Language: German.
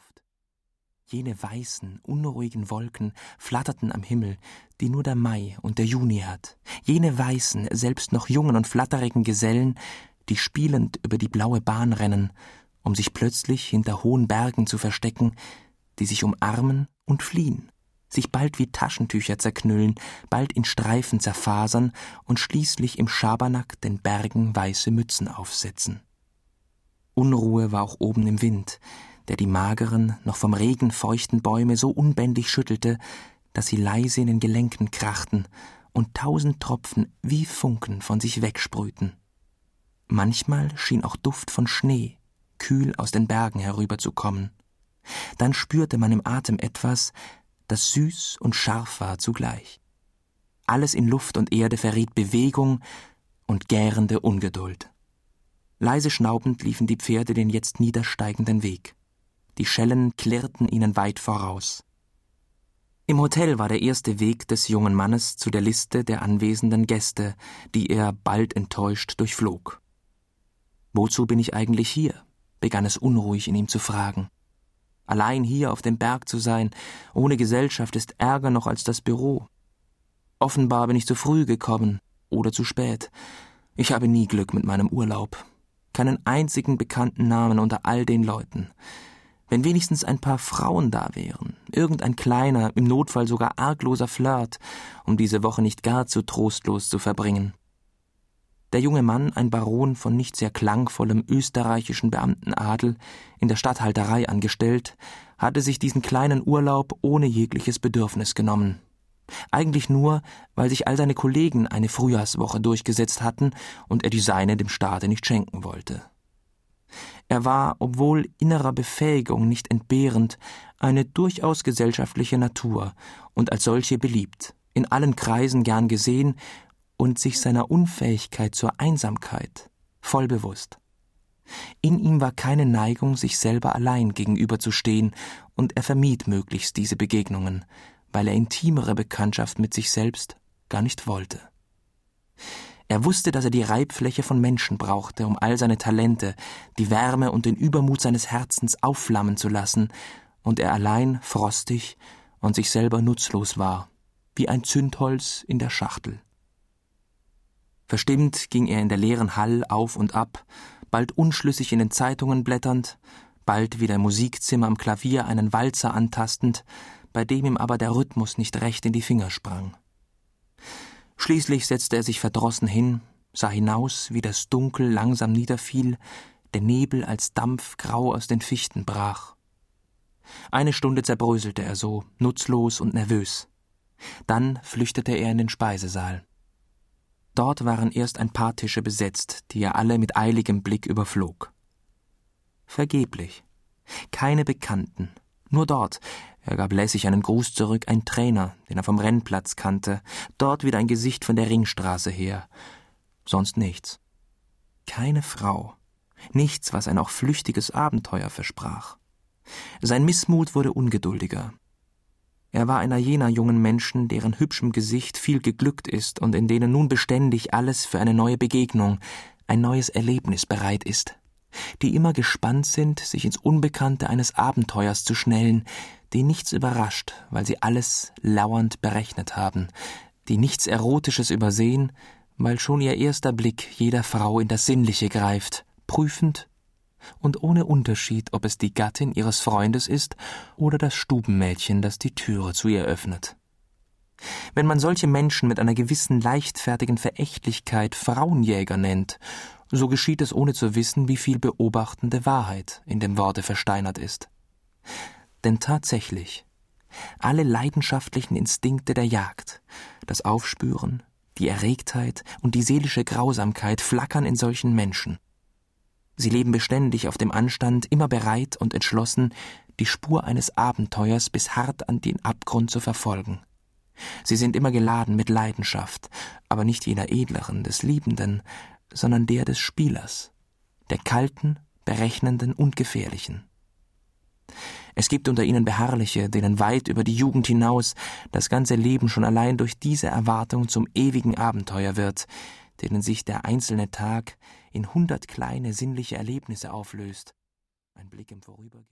Luft. Jene weißen, unruhigen Wolken flatterten am Himmel, die nur der Mai und der Juni hat. Jene weißen, selbst noch jungen und flatterigen Gesellen, die spielend über die blaue Bahn rennen, um sich plötzlich hinter hohen Bergen zu verstecken, die sich umarmen und fliehen, sich bald wie Taschentücher zerknüllen, bald in Streifen zerfasern und schließlich im Schabernack den Bergen weiße Mützen aufsetzen. Unruhe war auch oben im Wind, der die mageren, noch vom Regen feuchten Bäume so unbändig schüttelte, dass sie leise in den Gelenken krachten und tausend Tropfen wie Funken von sich wegsprühten. Manchmal schien auch Duft von Schnee, kühl aus den Bergen herüberzukommen. Dann spürte man im Atem etwas, das süß und scharf war zugleich. Alles in Luft und Erde verriet Bewegung und gärende Ungeduld. Leise schnaubend liefen die Pferde den jetzt niedersteigenden Weg. Die Schellen klirrten ihnen weit voraus. Im Hotel war der erste Weg des jungen Mannes zu der Liste der anwesenden Gäste, die er bald enttäuscht durchflog. Wozu bin ich eigentlich hier? begann es unruhig in ihm zu fragen. Allein hier auf dem Berg zu sein, ohne Gesellschaft, ist ärger noch als das Büro. Offenbar bin ich zu früh gekommen oder zu spät. Ich habe nie Glück mit meinem Urlaub. Keinen einzigen bekannten Namen unter all den Leuten. Wenn wenigstens ein paar Frauen da wären, irgendein kleiner, im Notfall sogar argloser Flirt, um diese Woche nicht gar zu trostlos zu verbringen. Der junge Mann, ein Baron von nicht sehr klangvollem österreichischen Beamtenadel, in der Statthalterei angestellt, hatte sich diesen kleinen Urlaub ohne jegliches Bedürfnis genommen. Eigentlich nur, weil sich all seine Kollegen eine Frühjahrswoche durchgesetzt hatten und er die seine dem Staate nicht schenken wollte. Er war, obwohl innerer Befähigung nicht entbehrend, eine durchaus gesellschaftliche Natur und als solche beliebt, in allen Kreisen gern gesehen und sich seiner Unfähigkeit zur Einsamkeit voll bewusst. In ihm war keine Neigung, sich selber allein gegenüberzustehen, und er vermied möglichst diese Begegnungen, weil er intimere Bekanntschaft mit sich selbst gar nicht wollte. Er wusste, dass er die Reibfläche von Menschen brauchte, um all seine Talente, die Wärme und den Übermut seines Herzens aufflammen zu lassen, und er allein frostig und sich selber nutzlos war, wie ein Zündholz in der Schachtel. Verstimmt ging er in der leeren Hall auf und ab, bald unschlüssig in den Zeitungen blätternd, bald wieder im Musikzimmer am Klavier einen Walzer antastend, bei dem ihm aber der Rhythmus nicht recht in die Finger sprang. Schließlich setzte er sich verdrossen hin, sah hinaus, wie das Dunkel langsam niederfiel, der Nebel als Dampf grau aus den Fichten brach. Eine Stunde zerbröselte er so, nutzlos und nervös. Dann flüchtete er in den Speisesaal. Dort waren erst ein paar Tische besetzt, die er alle mit eiligem Blick überflog. Vergeblich. Keine Bekannten. Nur dort, er gab lässig einen Gruß zurück, ein Trainer, den er vom Rennplatz kannte, dort wieder ein Gesicht von der Ringstraße her. Sonst nichts. Keine Frau. Nichts, was ein auch flüchtiges Abenteuer versprach. Sein Missmut wurde ungeduldiger. Er war einer jener jungen Menschen, deren hübschem Gesicht viel geglückt ist und in denen nun beständig alles für eine neue Begegnung, ein neues Erlebnis bereit ist, die immer gespannt sind, sich ins Unbekannte eines Abenteuers zu schnellen, die nichts überrascht, weil sie alles lauernd berechnet haben, die nichts Erotisches übersehen, weil schon ihr erster Blick jeder Frau in das Sinnliche greift, prüfend und ohne Unterschied, ob es die Gattin ihres Freundes ist oder das Stubenmädchen, das die Türe zu ihr öffnet. Wenn man solche Menschen mit einer gewissen leichtfertigen Verächtlichkeit Frauenjäger nennt, so geschieht es ohne zu wissen, wie viel beobachtende Wahrheit in dem Worte versteinert ist. Denn tatsächlich, alle leidenschaftlichen Instinkte der Jagd, das Aufspüren, die Erregtheit und die seelische Grausamkeit flackern in solchen Menschen. Sie leben beständig auf dem Anstand, immer bereit und entschlossen, die Spur eines Abenteuers bis hart an den Abgrund zu verfolgen. Sie sind immer geladen mit Leidenschaft, aber nicht jener edleren, des Liebenden, sondern der des Spielers, der kalten, berechnenden und gefährlichen. Es gibt unter ihnen Beharrliche, denen weit über die Jugend hinaus das ganze Leben schon allein durch diese Erwartung zum ewigen Abenteuer wird, denen sich der einzelne Tag in hundert kleine sinnliche Erlebnisse auflöst. Ein Blick im Vorübergehen.